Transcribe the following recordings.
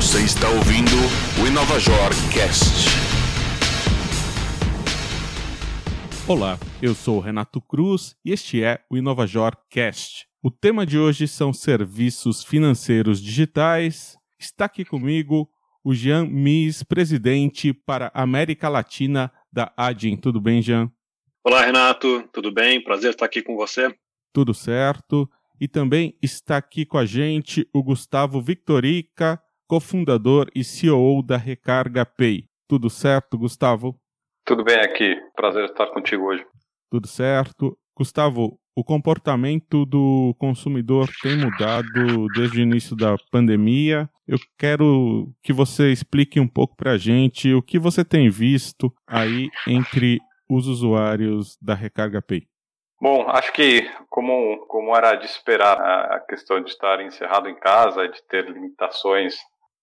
Você está ouvindo o Inovajor Cast. Olá, eu sou o Renato Cruz e este é o Inovajor Cast. O tema de hoje são serviços financeiros digitais. Está aqui comigo o Jean Mies, presidente para a América Latina da Adin. Tudo bem, Jean? Olá, Renato. Tudo bem? Prazer estar aqui com você. Tudo certo. E também está aqui com a gente o Gustavo Victorica, cofundador e CEO da Recarga Pay. Tudo certo, Gustavo? Tudo bem aqui. Prazer estar contigo hoje. Tudo certo. Gustavo, o comportamento do consumidor tem mudado desde o início da pandemia. Eu quero que você explique um pouco para a gente o que você tem visto aí entre os usuários da Recarga Pay. Bom, acho que como, como era de esperar a questão de estar encerrado em casa, de ter limitações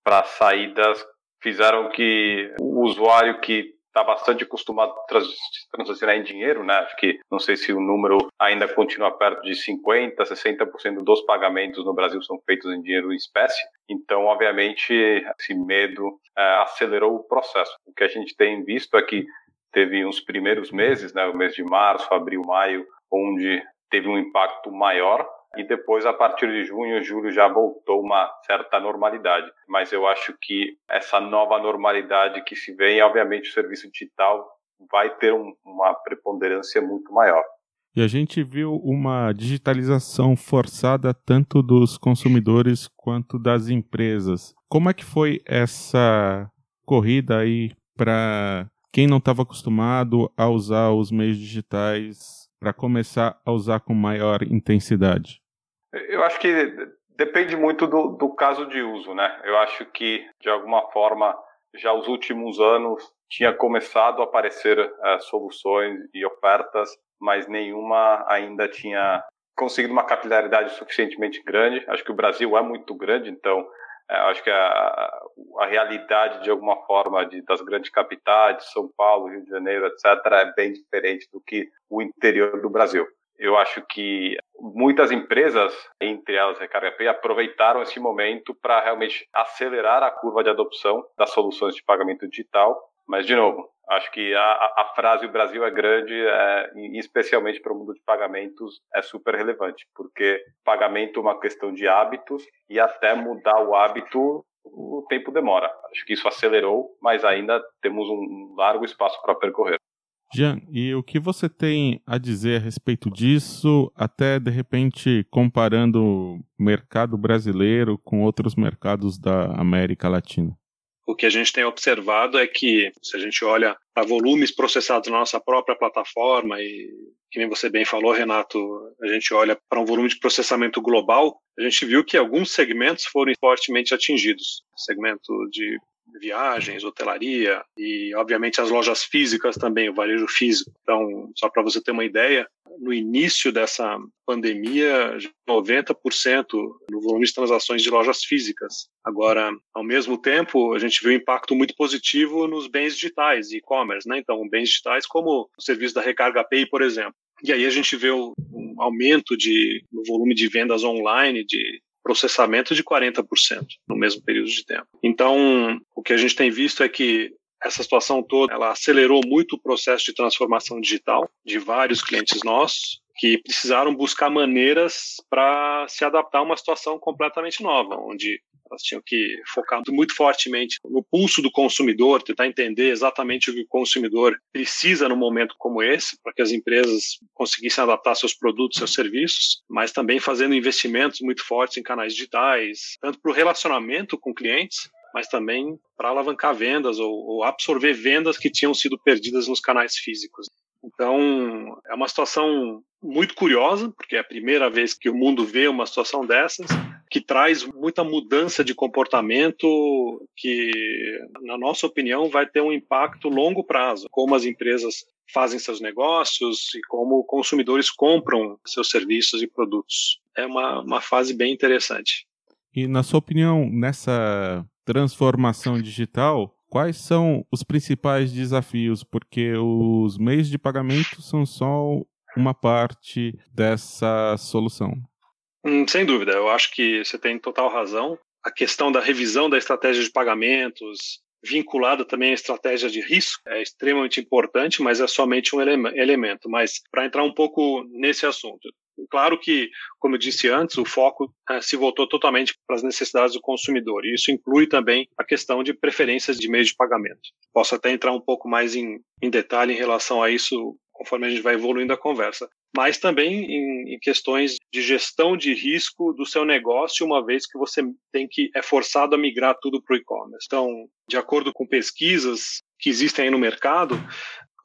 para saídas, fizeram que o usuário que está bastante acostumado a transacionar em dinheiro, né? Acho que não sei se o número ainda continua perto de 50, 60% dos pagamentos no Brasil são feitos em dinheiro em espécie. Então, obviamente, esse medo é, acelerou o processo. O que a gente tem visto é que teve uns primeiros meses, né, o mês de março, abril, maio, onde teve um impacto maior e depois a partir de junho, julho já voltou uma certa normalidade. Mas eu acho que essa nova normalidade que se vem, obviamente o serviço digital vai ter um, uma preponderância muito maior. E a gente viu uma digitalização forçada tanto dos consumidores quanto das empresas. Como é que foi essa corrida aí para quem não estava acostumado a usar os meios digitais para começar a usar com maior intensidade? Eu acho que depende muito do, do caso de uso, né? Eu acho que, de alguma forma, já os últimos anos tinha começado a aparecer uh, soluções e ofertas, mas nenhuma ainda tinha conseguido uma capilaridade suficientemente grande. Acho que o Brasil é muito grande, então acho que a, a, realidade, de alguma forma, de, das grandes capitais, São Paulo, Rio de Janeiro, etc., é bem diferente do que o interior do Brasil. Eu acho que muitas empresas, entre elas Recarga Pay, aproveitaram esse momento para realmente acelerar a curva de adopção das soluções de pagamento digital. Mas, de novo, acho que a, a frase o Brasil é grande, é, especialmente para o mundo de pagamentos, é super relevante, porque pagamento é uma questão de hábitos e até mudar o hábito o tempo demora. Acho que isso acelerou, mas ainda temos um largo espaço para percorrer. Jean, e o que você tem a dizer a respeito disso, até de repente comparando o mercado brasileiro com outros mercados da América Latina? O que a gente tem observado é que, se a gente olha para volumes processados na nossa própria plataforma, e que nem você bem falou, Renato, a gente olha para um volume de processamento global, a gente viu que alguns segmentos foram fortemente atingidos. Segmento de viagens, hotelaria e, obviamente, as lojas físicas também, o varejo físico. Então, só para você ter uma ideia, no início dessa pandemia, 90% no volume de transações de lojas físicas. Agora, ao mesmo tempo, a gente viu um impacto muito positivo nos bens digitais, e-commerce, né? Então, bens digitais como o serviço da Recarga Pay, por exemplo. E aí a gente vê um aumento de, no volume de vendas online de processamento de 40% no mesmo período de tempo. Então, o que a gente tem visto é que essa situação toda ela acelerou muito o processo de transformação digital de vários clientes nossos que precisaram buscar maneiras para se adaptar a uma situação completamente nova, onde elas tinham que focar muito fortemente no pulso do consumidor, tentar entender exatamente o que o consumidor precisa num momento como esse, para que as empresas conseguissem adaptar seus produtos, seus serviços, mas também fazendo investimentos muito fortes em canais digitais, tanto para o relacionamento com clientes, mas também para alavancar vendas ou, ou absorver vendas que tinham sido perdidas nos canais físicos. Então, é uma situação muito curiosa, porque é a primeira vez que o mundo vê uma situação dessas, que traz muita mudança de comportamento que, na nossa opinião, vai ter um impacto longo prazo, como as empresas fazem seus negócios e como consumidores compram seus serviços e produtos. É uma, uma fase bem interessante. E, na sua opinião, nessa transformação digital, quais são os principais desafios? Porque os meios de pagamento são só uma parte dessa solução. Hum, sem dúvida, eu acho que você tem total razão. a questão da revisão da estratégia de pagamentos, vinculada também à estratégia de risco, é extremamente importante, mas é somente um ele elemento. Mas para entrar um pouco nesse assunto, claro que, como eu disse antes, o foco é, se voltou totalmente para as necessidades do consumidor, e isso inclui também a questão de preferências de meio de pagamento. Posso até entrar um pouco mais em, em detalhe em relação a isso conforme a gente vai evoluindo a conversa mas também em, em, questões de gestão de risco do seu negócio, uma vez que você tem que é forçado a migrar tudo para o e-commerce. Então, de acordo com pesquisas que existem aí no mercado,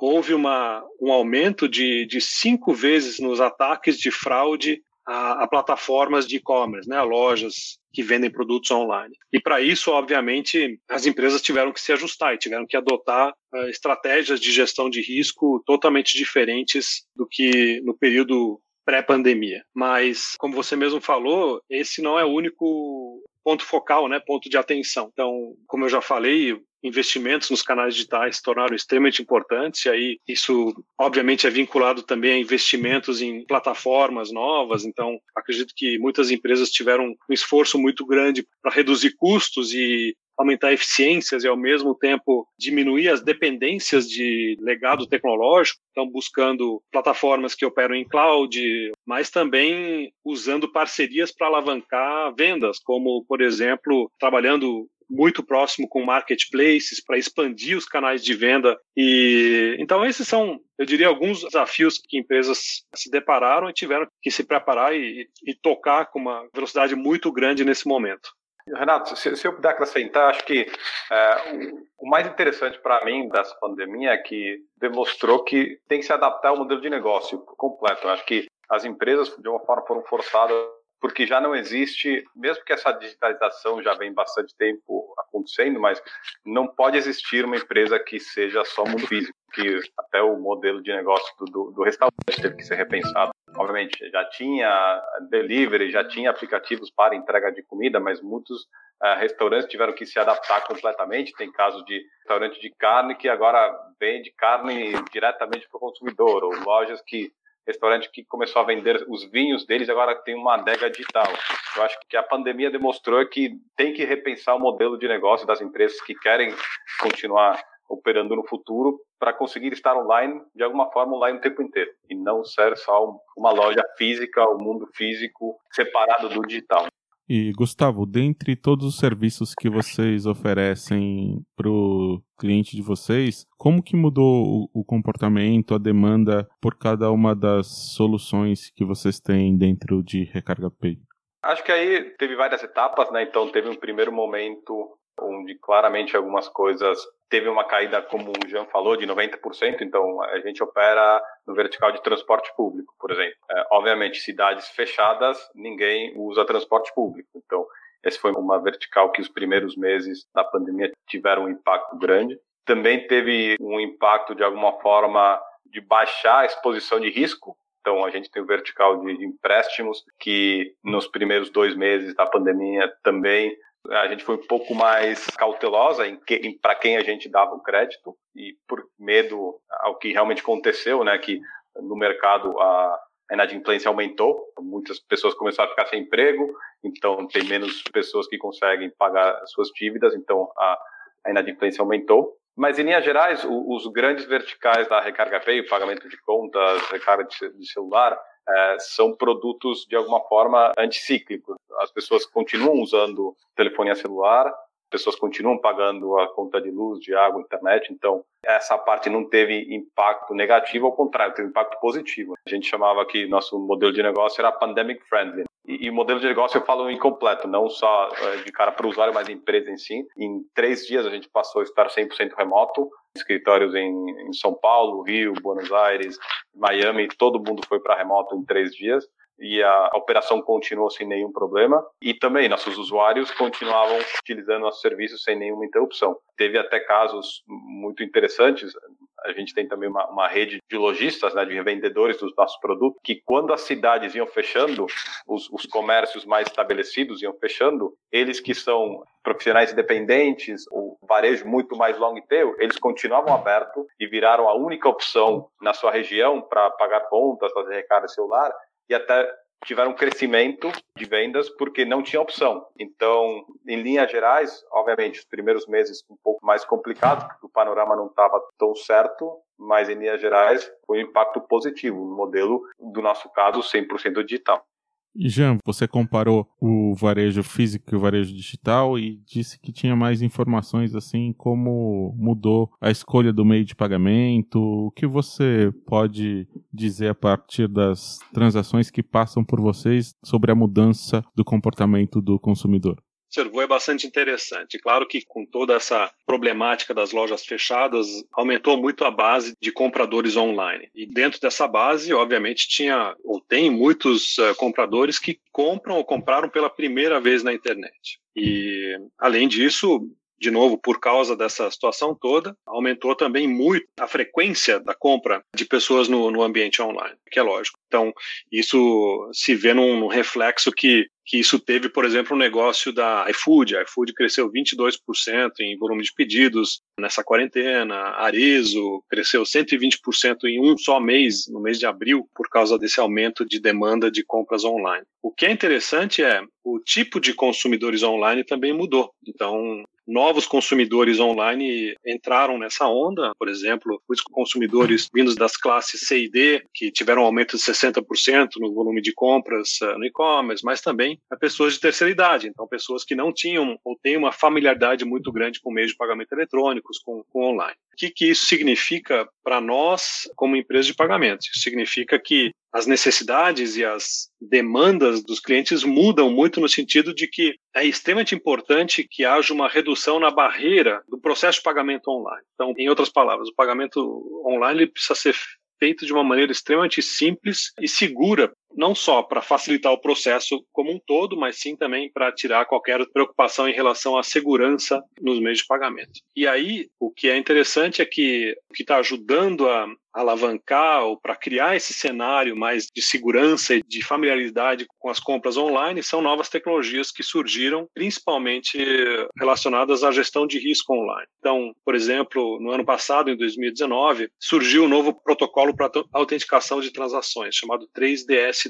houve uma, um aumento de, de cinco vezes nos ataques de fraude a, a plataformas de e-commerce, né, a lojas que vendem produtos online. E para isso, obviamente, as empresas tiveram que se ajustar e tiveram que adotar uh, estratégias de gestão de risco totalmente diferentes do que no período pré-pandemia. Mas, como você mesmo falou, esse não é o único ponto focal, né, ponto de atenção. Então, como eu já falei, investimentos nos canais digitais se tornaram extremamente importantes, e aí isso obviamente é vinculado também a investimentos em plataformas novas, então acredito que muitas empresas tiveram um esforço muito grande para reduzir custos e aumentar eficiências e ao mesmo tempo diminuir as dependências de legado tecnológico, estão buscando plataformas que operam em cloud, mas também usando parcerias para alavancar vendas, como por exemplo, trabalhando muito próximo com marketplaces para expandir os canais de venda. E então esses são, eu diria, alguns desafios que empresas se depararam e tiveram que se preparar e, e tocar com uma velocidade muito grande nesse momento. Renato, se, se eu puder acrescentar, acho que é, o, o, mais interessante para mim dessa pandemia é que demonstrou que tem que se adaptar ao modelo de negócio completo. acho que as empresas, de uma forma, foram forçadas porque já não existe, mesmo que essa digitalização já vem bastante tempo acontecendo, mas não pode existir uma empresa que seja só mundo físico, que até o modelo de negócio do, do, restaurante teve que ser repensado. Obviamente, já tinha delivery, já tinha aplicativos para entrega de comida, mas muitos uh, restaurantes tiveram que se adaptar completamente. Tem casos de restaurante de carne que agora vende carne diretamente para o consumidor, ou lojas que restaurante que começou a vender os vinhos deles agora tem uma adega digital. Eu acho que a pandemia demonstrou que tem que repensar o modelo de negócio das empresas que querem continuar operando no futuro para conseguir estar online de alguma forma online o tempo inteiro e não ser só uma loja física, o um mundo físico separado do digital. E Gustavo, dentre todos os serviços que vocês oferecem para o cliente de vocês, como que mudou o, comportamento, a demanda por cada uma das soluções que vocês têm dentro de Recarga Pay? Acho que aí teve várias etapas, né? Então teve um primeiro momento onde claramente algumas coisas teve uma caída, como o Jean falou, de 90%, então a gente opera no vertical de transporte público, por exemplo. É, obviamente, cidades fechadas, ninguém usa transporte público, então esse foi uma vertical que os primeiros meses da pandemia tiveram um impacto grande. Também teve um impacto, de alguma forma, de baixar a exposição de risco, então, a gente tem o vertical de empréstimos, que nos primeiros dois meses da pandemia também a gente foi um pouco mais cautelosa em, em para quem a gente dava o crédito e por medo ao que realmente aconteceu, né, que no mercado a, a inadimplência aumentou, muitas pessoas começaram a ficar sem emprego, então tem menos pessoas que conseguem pagar suas dívidas, então a, a inadimplência aumentou. Mas, em linhas gerais, o, os grandes verticais da Recarga Pay, pagamento de contas, recarga de, de celular, é, são produtos de alguma forma anticíclicos. As pessoas continuam usando telefonia celular, pessoas continuam pagando a conta de luz, de água, internet, então essa parte não teve impacto negativo, ao contrário, teve impacto positivo. A gente chamava que nosso modelo de negócio era pandemic friendly. E, modelo de negócio eu falo incompleto, não só é, de cara para o usuário, mas empresa em si. Em três dias a gente passou a estar 100% remoto, escritórios em, em São Paulo, Rio, Buenos Aires, Miami, todo mundo foi para remoto em três dias e a operação continuou sem nenhum problema. E também nossos usuários continuavam utilizando nossos serviços sem nenhuma interrupção. Teve até casos muito interessantes. A gente tem também uma, uma rede de lojistas, né, de revendedores dos nossos produtos, que quando as cidades iam fechando, os, os comércios mais estabelecidos iam fechando, eles que são profissionais independentes, o varejo muito mais long tail, eles continuavam abertos e viraram a única opção na sua região para pagar contas, fazer recarga celular e até tiveram um crescimento de vendas porque não tinha opção. Então, em linhas gerais, obviamente, os primeiros meses um pouco mais complicados, porque o panorama não estava tão certo, mas em linhas gerais foi um impacto positivo no modelo, do nosso caso, 100% digital. Jean, você comparou o varejo físico e o varejo digital e disse que tinha mais informações assim como mudou a escolha do meio de pagamento. O que você pode dizer a partir das transações que passam por vocês sobre a mudança do comportamento do consumidor? Observou é bastante interessante. Claro que com toda essa problemática das lojas fechadas, aumentou muito a base de compradores online. E dentro dessa base, obviamente, tinha ou tem muitos uh, compradores que compram ou compraram pela primeira vez na internet. E, além disso, de novo, por causa dessa situação toda, aumentou também muito a frequência da compra de pessoas no, no ambiente online, que é lógico. Então, isso se vê num, num reflexo que que isso teve, por exemplo, um negócio da iFood. A iFood cresceu 22% em volume de pedidos nessa quarentena. Arezo cresceu 120% em um só mês, no mês de abril, por causa desse aumento de demanda de compras online. O que é interessante é o tipo de consumidores online também mudou. Então, novos consumidores online entraram nessa onda, por exemplo, os consumidores vindos das classes C e D, que tiveram um aumento de 60% no volume de compras uh, no e-commerce, mas também a pessoas de terceira idade, então pessoas que não tinham ou têm uma familiaridade muito grande com meios de pagamento eletrônicos, com, com online. O que, que isso significa para nós como empresa de pagamentos? Isso significa que as necessidades e as demandas dos clientes mudam muito no sentido de que é extremamente importante que haja uma redução na barreira do processo de pagamento online. Então, em outras palavras, o pagamento online precisa ser feito de uma maneira extremamente simples e segura, não só para facilitar o processo como um todo, mas sim também para tirar qualquer preocupação em relação à segurança nos meios de pagamento. E aí, o que é interessante é que o que está ajudando a alavancar ou para criar esse cenário mais de segurança e de familiaridade com as compras online são novas tecnologias que surgiram, principalmente relacionadas à gestão de risco online. Então, por exemplo, no ano passado, em 2019, surgiu um novo protocolo para autenticação de transações, chamado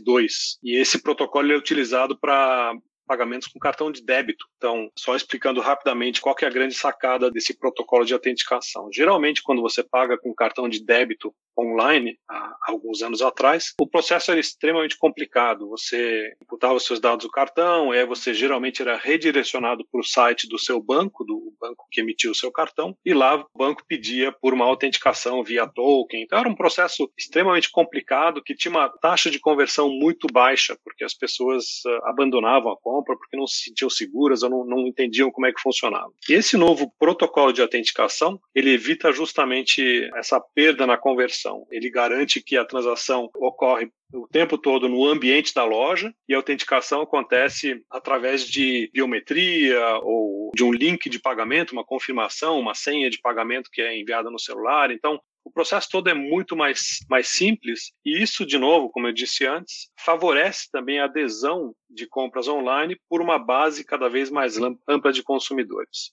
3DS2. E esse protocolo é utilizado para pagamentos com cartão de débito. Então, só explicando rapidamente qual é a grande sacada desse protocolo de autenticação. Geralmente, quando você paga com cartão de débito online, há alguns anos atrás, o processo era extremamente complicado. Você imputava seus dados do cartão, aí você geralmente era redirecionado para o site do seu banco, do banco que emitiu o seu cartão, e lá o banco pedia por uma autenticação via token. Então, era um processo extremamente complicado que tinha uma taxa de conversão muito baixa, porque as pessoas uh, abandonavam a compra porque não se sentiam seguras ou não, não entendiam como é que funcionava. E esse novo protocolo de autenticação, ele evita justamente essa perda na conversão Ele garante que a transação ocorre o tempo todo no ambiente da loja e a autenticação acontece através de biometria ou de um link de pagamento, uma confirmação, uma senha de pagamento que é enviada no celular. Então, o processo todo é muito mais, mais simples e isso, de novo, como eu disse antes, favorece também a adesão de compras online por uma base cada vez mais ampla de consumidores.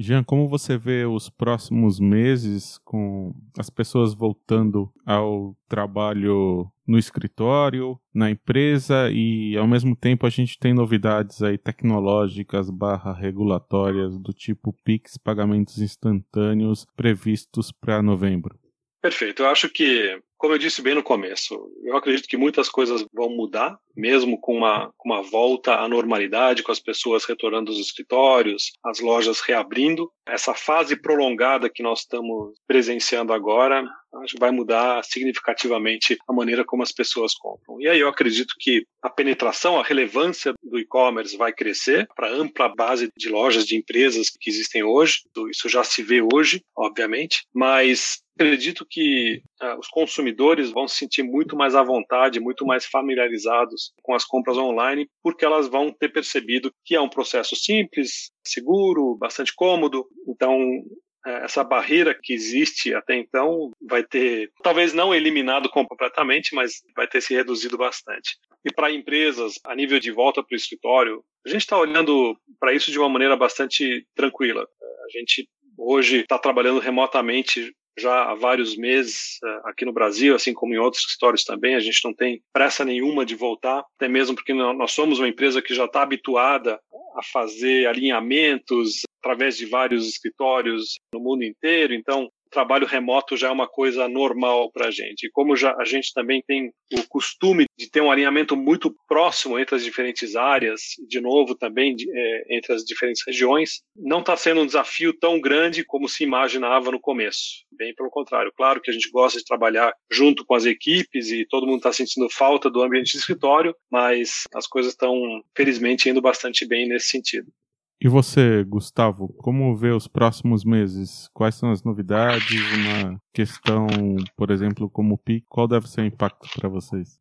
Jean, como você vê os próximos meses com as pessoas voltando ao trabalho no escritório, na empresa e ao mesmo tempo a gente tem novidades aí tecnológicas barra regulatórias do tipo Pix, pagamentos instantâneos previstos para novembro? Perfeito. Eu acho que como eu disse bem no começo, eu acredito que muitas coisas vão mudar, mesmo com uma, com uma volta à normalidade, com as pessoas retornando aos escritórios, as lojas reabrindo. Essa fase prolongada que nós estamos presenciando agora, acho que vai mudar significativamente a maneira como as pessoas compram. E aí eu acredito que a penetração, a relevância do e-commerce vai crescer para ampla base de lojas, de empresas que existem hoje. Isso já se vê hoje, obviamente, mas acredito que uh, os consumidores vão se sentir muito mais à vontade, muito mais familiarizados com as compras online, porque elas vão ter percebido que é um processo simples, seguro, bastante cômodo. Então, é, essa barreira que existe até então vai ter, talvez não eliminado completamente, mas vai ter se reduzido bastante. E para empresas, a nível de volta para o escritório, a gente está olhando para isso de uma maneira bastante tranquila. A gente hoje está trabalhando remotamente já há vários meses eh, aqui no Brasil, assim como em outros escritórios também. A gente não tem pressa nenhuma de voltar, até mesmo porque nós somos uma empresa que já está habituada a fazer alinhamentos através de vários escritórios no mundo inteiro. Então, trabalho remoto já é uma coisa normal para a gente. E como já, a gente também tem o costume de ter um alinhamento muito próximo entre as diferentes áreas, de novo também de, é, entre as diferentes regiões, não está sendo um desafio tão grande como se imaginava no começo. Bem pelo contrário. Claro que a gente gosta de trabalhar junto com as equipes e todo mundo está sentindo falta do ambiente de escritório, mas as coisas estão, felizmente, indo bastante bem nesse sentido. E você, Gustavo, como vê os próximos meses? Quais são as novidades? Uma questão, por exemplo, como o PIC, qual deve ser o impacto para vocês?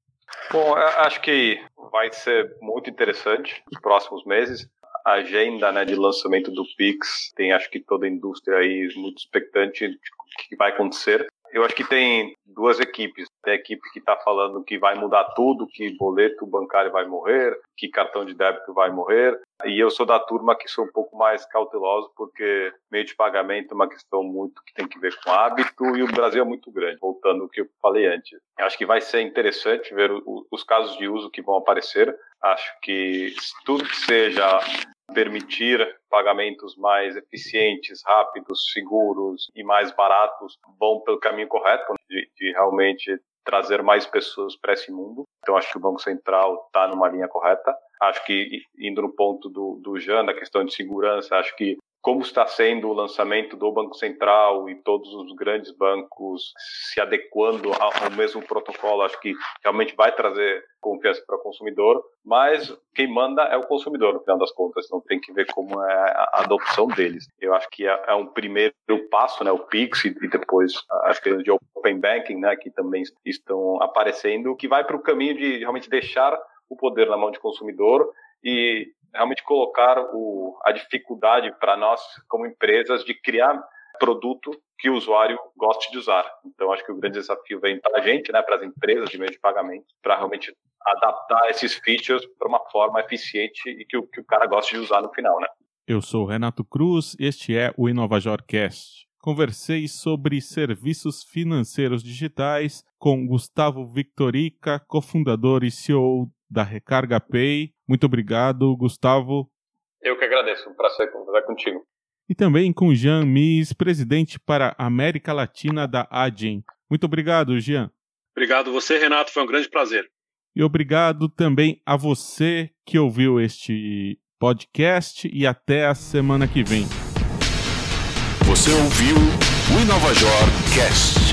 Bom, acho que vai ser muito interessante nos próximos meses. A agenda né, de lançamento do Pix tem, acho que toda a indústria aí muito expectante de que vai acontecer. Eu acho que tem duas equipes. Tem a equipe que está falando que vai mudar tudo, que boleto bancário vai morrer, que cartão de débito vai morrer. E eu sou da turma que sou um pouco mais cauteloso, porque meio de pagamento é uma questão muito que tem que ver com hábito e o Brasil é muito grande, voltando ao que eu falei antes. Eu acho que vai ser interessante ver os casos de uso que vão aparecer. Acho que tudo que seja permitir pagamentos mais eficientes, rápidos, seguros e mais baratos vão pelo caminho correto de, de realmente trazer mais pessoas para esse mundo. Então acho que o Banco Central está numa linha correta. Acho que indo no ponto do, do Jean, na questão de segurança, acho que como está sendo o lançamento do Banco Central e todos os grandes bancos se adequando ao mesmo protocolo, acho que realmente vai trazer confiança para o consumidor, mas quem manda é o consumidor, no final das contas, então tem que ver como é a adopção deles. Eu acho que é, é um primeiro passo, né, o Pix e depois as questões de Open Banking, né, que também estão aparecendo, que vai para o caminho de realmente deixar o poder na mão de consumidor e realmente colocar o, a dificuldade para nós, como empresas, de criar produto que o usuário goste de usar. Então, acho que o grande desafio vem para a gente, né, para as empresas de meio de pagamento, para realmente adaptar esses features para uma forma eficiente e que o, que o cara goste de usar no final, né? Eu sou o Renato Cruz, este é o InovaJorcast. Conversei sobre serviços financeiros digitais com Gustavo Victorica, cofundador e CEO da Recarga Pay. Muito obrigado, Gustavo. Eu que agradeço, um prazer conversar contigo. E também com Jean Mis, presidente para a América Latina da Adyen. Muito obrigado, Jean. Obrigado você, Renato, foi um grande prazer. E obrigado também a você que ouviu este podcast e até a semana que vem. Você ouviu o Inovajor Cast.